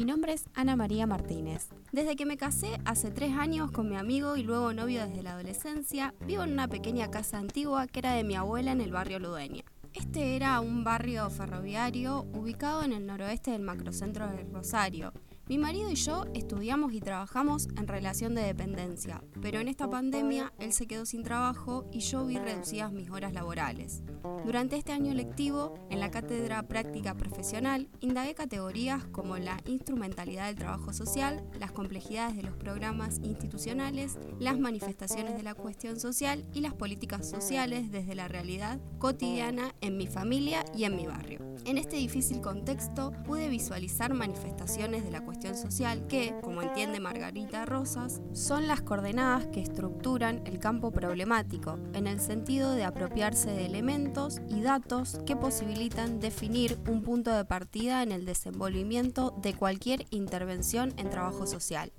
Mi nombre es Ana María Martínez. Desde que me casé hace tres años con mi amigo y luego novio desde la adolescencia, vivo en una pequeña casa antigua que era de mi abuela en el barrio Ludeña. Este era un barrio ferroviario ubicado en el noroeste del macrocentro de Rosario mi marido y yo estudiamos y trabajamos en relación de dependencia, pero en esta pandemia él se quedó sin trabajo y yo vi reducidas mis horas laborales. Durante este año lectivo, en la cátedra práctica profesional, indagué categorías como la instrumentalidad del trabajo social, las complejidades de los programas institucionales, las manifestaciones de la cuestión social y las políticas sociales desde la realidad cotidiana en mi familia y en mi barrio. En este difícil contexto pude visualizar manifestaciones de la cuestión social que, como entiende Margarita Rosas, son las coordenadas que estructuran el campo problemático, en el sentido de apropiarse de elementos y datos que posibilitan definir un punto de partida en el desenvolvimiento de cualquier intervención en trabajo social.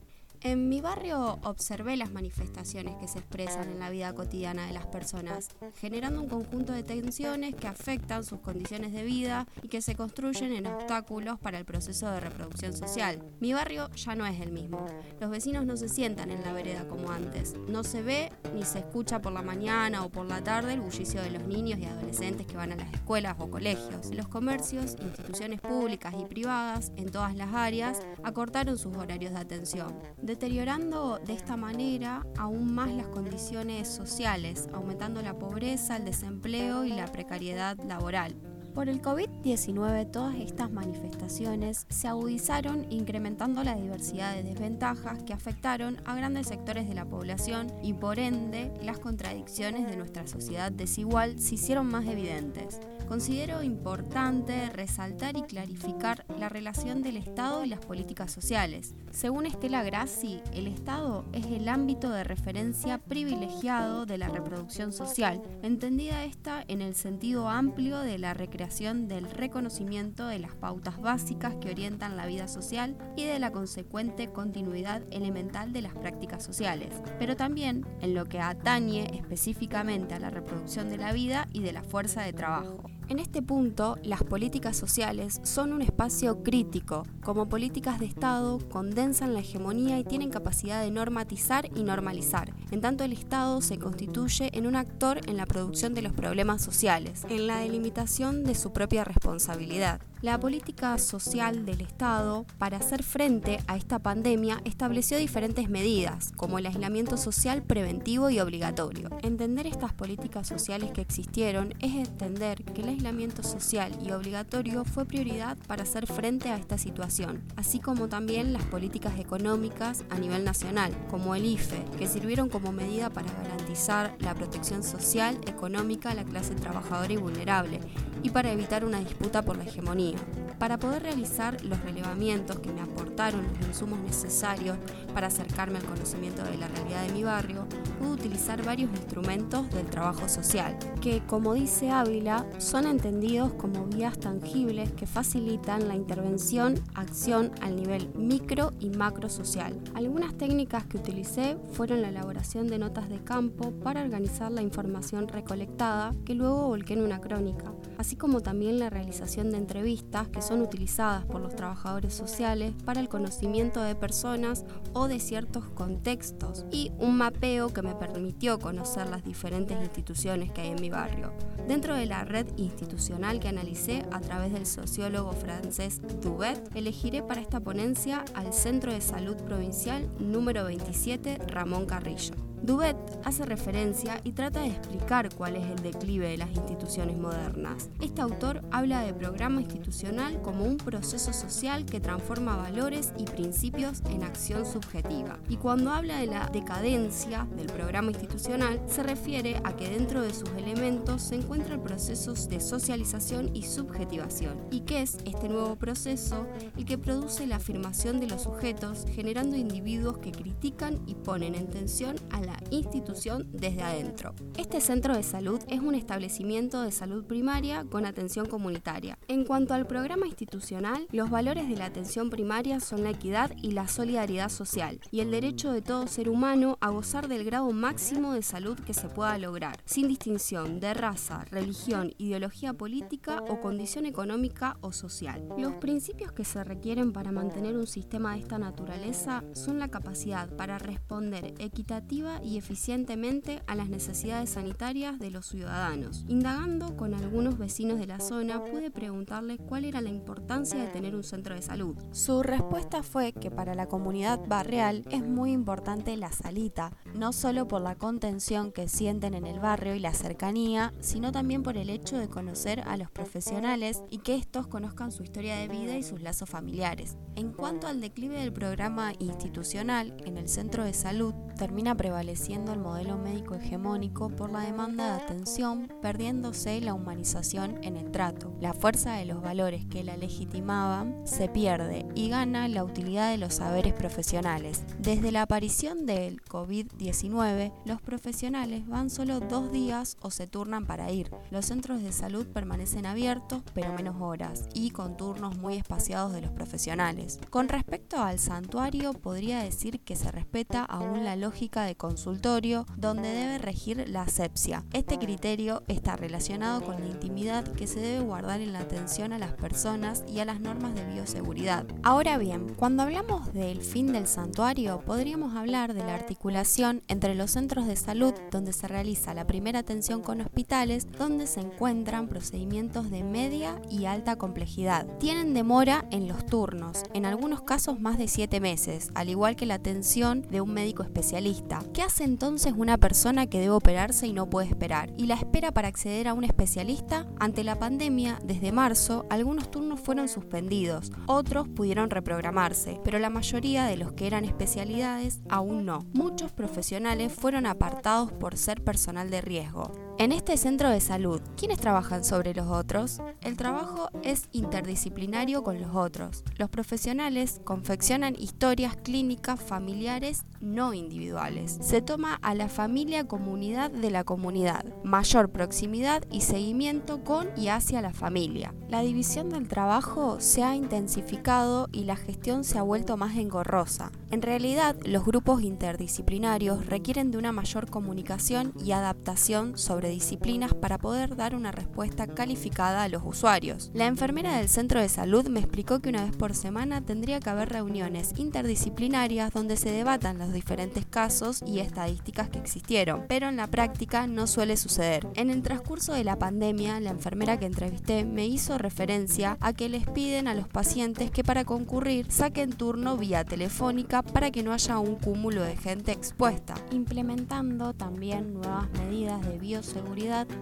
En mi barrio observé las manifestaciones que se expresan en la vida cotidiana de las personas, generando un conjunto de tensiones que afectan sus condiciones de vida y que se construyen en obstáculos para el proceso de reproducción social. Mi barrio ya no es el mismo. Los vecinos no se sientan en la vereda como antes. No se ve ni se escucha por la mañana o por la tarde el bullicio de los niños y adolescentes que van a las escuelas o colegios. Los comercios, instituciones públicas y privadas en todas las áreas acortaron sus horarios de atención deteriorando de esta manera aún más las condiciones sociales, aumentando la pobreza, el desempleo y la precariedad laboral. Por el COVID-19 todas estas manifestaciones se agudizaron incrementando la diversidad de desventajas que afectaron a grandes sectores de la población y por ende las contradicciones de nuestra sociedad desigual se hicieron más evidentes. Considero importante resaltar y clarificar la relación del Estado y las políticas sociales. Según Estela Grassi, el Estado es el ámbito de referencia privilegiado de la reproducción social, entendida esta en el sentido amplio de la recreación del reconocimiento de las pautas básicas que orientan la vida social y de la consecuente continuidad elemental de las prácticas sociales, pero también en lo que atañe específicamente a la reproducción de la vida y de la fuerza de trabajo. En este punto, las políticas sociales son un espacio crítico. Como políticas de Estado, condensan la hegemonía y tienen capacidad de normatizar y normalizar. En tanto, el Estado se constituye en un actor en la producción de los problemas sociales, en la delimitación de su propia responsabilidad. La política social del Estado, para hacer frente a esta pandemia, estableció diferentes medidas, como el aislamiento social preventivo y obligatorio. Entender estas políticas sociales que existieron es entender que el aislamiento social y obligatorio fue prioridad para hacer frente a esta situación, así como también las políticas económicas a nivel nacional, como el IFE, que sirvieron como medida para garantizar la protección social, económica a la clase trabajadora y vulnerable, y para evitar una disputa por la hegemonía. Para poder realizar los relevamientos que me los insumos necesarios para acercarme al conocimiento de la realidad de mi barrio, pude utilizar varios instrumentos del trabajo social, que, como dice Ávila, son entendidos como vías tangibles que facilitan la intervención, acción al nivel micro y macro social. Algunas técnicas que utilicé fueron la elaboración de notas de campo para organizar la información recolectada, que luego volqué en una crónica, así como también la realización de entrevistas que son utilizadas por los trabajadores sociales para el conocimiento de personas o de ciertos contextos y un mapeo que me permitió conocer las diferentes instituciones que hay en mi barrio. Dentro de la red institucional que analicé a través del sociólogo francés Dubet, elegiré para esta ponencia al Centro de Salud Provincial número 27 Ramón Carrillo. Dubet hace referencia y trata de explicar cuál es el declive de las instituciones modernas. Este autor habla de programa institucional como un proceso social que transforma valores y principios en acción subjetiva. Y cuando habla de la decadencia del programa institucional, se refiere a que dentro de sus elementos se encuentran procesos de socialización y subjetivación, y que es este nuevo proceso el que produce la afirmación de los sujetos, generando individuos que critican y ponen en tensión a la la institución desde adentro. Este centro de salud es un establecimiento de salud primaria con atención comunitaria. En cuanto al programa institucional, los valores de la atención primaria son la equidad y la solidaridad social, y el derecho de todo ser humano a gozar del grado máximo de salud que se pueda lograr, sin distinción de raza, religión, ideología política o condición económica o social. Los principios que se requieren para mantener un sistema de esta naturaleza son la capacidad para responder equitativa y a las necesidades sanitarias de los ciudadanos. Indagando con algunos vecinos de la zona, pude preguntarles cuál era la importancia de tener un centro de salud. Su respuesta fue que para la comunidad barrial es muy importante la salita, no solo por la contención que sienten en el barrio y la cercanía, sino también por el hecho de conocer a los profesionales y que estos conozcan su historia de vida y sus lazos familiares. En cuanto al declive del programa institucional, en el centro de salud termina prevaleciendo el modelo médico hegemónico por la demanda de atención, perdiéndose la humanización en el trato. La fuerza de los valores que la legitimaban se pierde y gana la utilidad de los saberes profesionales. Desde la aparición del COVID-19, los profesionales van solo dos días o se turnan para ir. Los centros de salud permanecen abiertos, pero menos horas y con turnos muy espaciados de los profesionales. Con respecto al santuario, podría decir que se respeta aún la lógica de consultorio, donde debe regir la asepsia. Este criterio está relacionado con la intimidad que se debe guardar en la atención a las personas y a las normas de bioseguridad. Ahora bien, cuando hablamos del fin del santuario, podríamos hablar de la articulación entre los centros de salud donde se realiza la primera atención con hospitales, donde se encuentran procedimientos de media y alta complejidad. Tienen demora en los turnos, en algunos casos más de 7 meses, al igual que la atención de un médico especialista. ¿Qué hace entonces una persona que debe operarse y no puede esperar? Y la espera para acceder a un especialista? Ante la pandemia, desde marzo, algunos turnos fueron suspendidos, otros pudieron reprogramarse, pero la mayoría de los que eran especialidades aún no. Muchos profesionales fueron apartados por ser personal de riesgo. En este centro de salud, ¿quiénes trabajan sobre los otros? El trabajo es interdisciplinario con los otros. Los profesionales confeccionan historias clínicas familiares no individuales. Se toma a la familia comunidad de la comunidad, mayor proximidad y seguimiento con y hacia la familia. La división del trabajo se ha intensificado y la gestión se ha vuelto más engorrosa. En realidad, los grupos interdisciplinarios requieren de una mayor comunicación y adaptación sobre disciplinas para poder dar una respuesta calificada a los usuarios. La enfermera del centro de salud me explicó que una vez por semana tendría que haber reuniones interdisciplinarias donde se debatan los diferentes casos y estadísticas que existieron, pero en la práctica no suele suceder. En el transcurso de la pandemia, la enfermera que entrevisté me hizo referencia a que les piden a los pacientes que para concurrir saquen turno vía telefónica para que no haya un cúmulo de gente expuesta, implementando también nuevas medidas de bioseguridad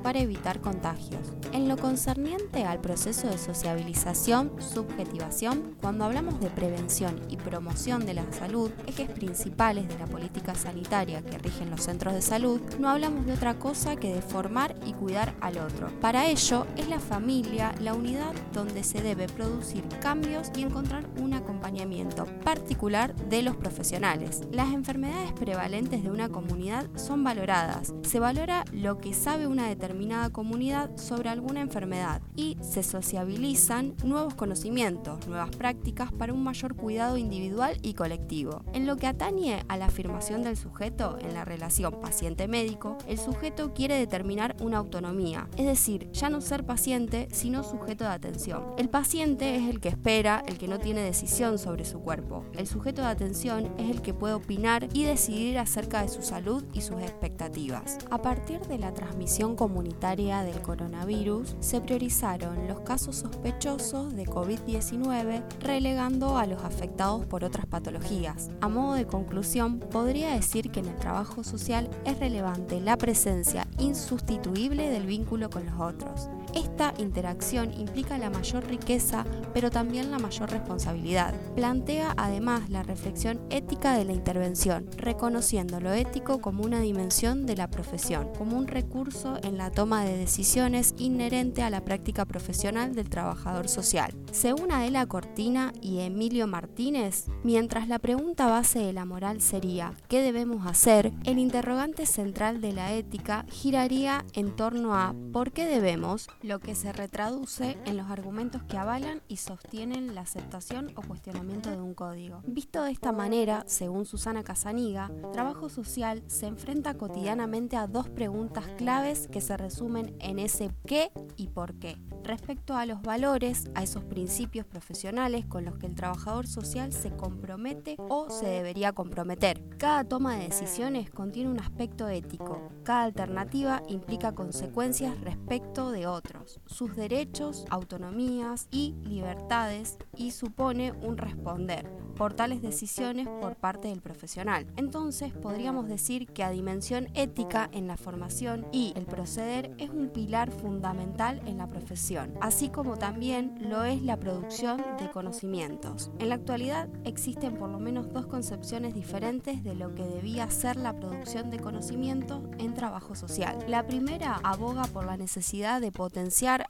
para evitar contagios. En lo concerniente al proceso de sociabilización, subjetivación, cuando hablamos de prevención y promoción de la salud, ejes principales de la política sanitaria que rigen los centros de salud, no hablamos de otra cosa que de formar y cuidar al otro. Para ello, es la familia la unidad donde se debe producir cambios y encontrar un acompañamiento particular de los profesionales. Las enfermedades prevalentes de una comunidad son valoradas. Se valora lo que sabe una determinada comunidad sobre alguna enfermedad y se sociabilizan nuevos conocimientos, nuevas prácticas para un mayor cuidado individual y colectivo. En lo que atañe a la afirmación del sujeto en la relación paciente-médico, el sujeto quiere determinar una autonomía, es decir, ya no ser paciente, sino sujeto de atención. El paciente es el que espera, el que no tiene decisión sobre su cuerpo. El sujeto de atención es el que puede opinar y decidir acerca de su salud y sus expectativas. A partir de la transmisión comunitaria del coronavirus, se priorizaron los casos sospechosos de COVID-19, relegando a los afectados por otras patologías. A modo de conclusión, podría decir que en el trabajo social es relevante la presencia insustituible del vínculo con los otros. Esta interacción implica la mayor riqueza, pero también la mayor responsabilidad. Plantea además la reflexión ética de la intervención, reconociendo lo ético como una dimensión de la profesión, como un recurso en la toma de decisiones inherente a la práctica profesional del trabajador social. Según Adela Cortina y Emilio Martínez, mientras la pregunta base de la moral sería ¿qué debemos hacer?, el interrogante central de la ética giraría en torno a ¿por qué debemos?, lo que se retraduce en los argumentos que avalan y sostienen la aceptación o cuestionamiento de un código. Visto de esta manera, según Susana Casaniga, trabajo social se enfrenta cotidianamente a dos preguntas claves que se resumen en ese qué y por qué. Respecto a los valores, a esos principios profesionales con los que el trabajador social se compromete o se debería comprometer. Cada toma de decisiones contiene un aspecto ético. Cada alternativa implica consecuencias respecto de otros, sus derechos, autonomías y libertades y supone un responder por tales decisiones por parte del profesional. Entonces podríamos decir que a dimensión ética en la formación y el proceder es un pilar fundamental en la profesión, así como también lo es la producción de conocimientos. En la actualidad existen por lo menos dos concepciones diferentes de lo que debía ser la producción de conocimientos en trabajo social. La primera aboga por la necesidad de potenciar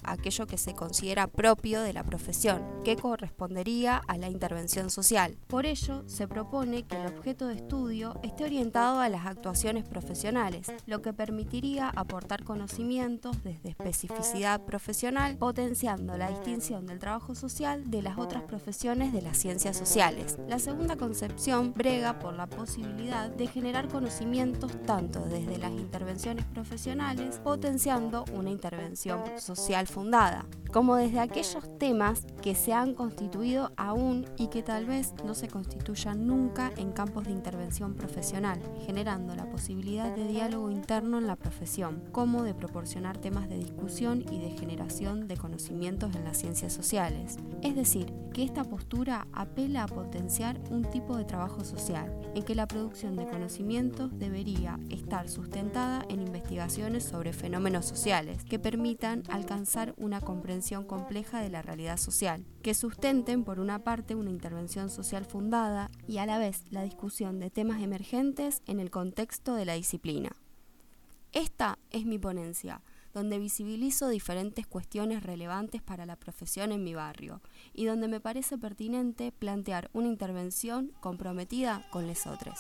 aquello que se considera propio de la profesión, que correspondería a la intervención social. Por ello, se propone que el objeto de estudio esté orientado a las actuaciones profesionales, lo que permitiría aportar conocimientos desde especificidad profesional, potenciando la distinción del trabajo social de las otras profesiones de las ciencias sociales. La segunda concepción brega por la posibilidad de generar conocimientos tanto desde las intervenciones profesionales, potenciando una intervención social fundada, como desde aquellos temas que se han constituido aún y que tal vez no se constituyan nunca en campos de intervención profesional, generando la posibilidad de diálogo interno en la profesión, como de proporcionar temas de discusión y de generación de conocimientos en las ciencias sociales. Es decir, que esta postura apela a potenciar un tipo de trabajo social, en que la producción de conocimientos debería estar sustentada en investigaciones sobre fenómenos sociales que permitan alcanzar una comprensión compleja de la realidad social, que sustenten por una parte una intervención social fundada y a la vez la discusión de temas emergentes en el contexto de la disciplina. Esta es mi ponencia, donde visibilizo diferentes cuestiones relevantes para la profesión en mi barrio y donde me parece pertinente plantear una intervención comprometida con les otros.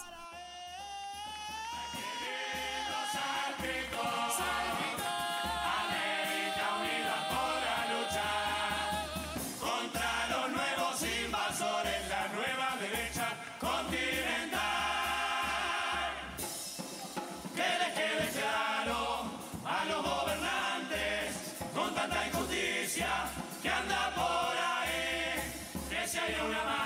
Grecia que anda por ahí. Grecia y una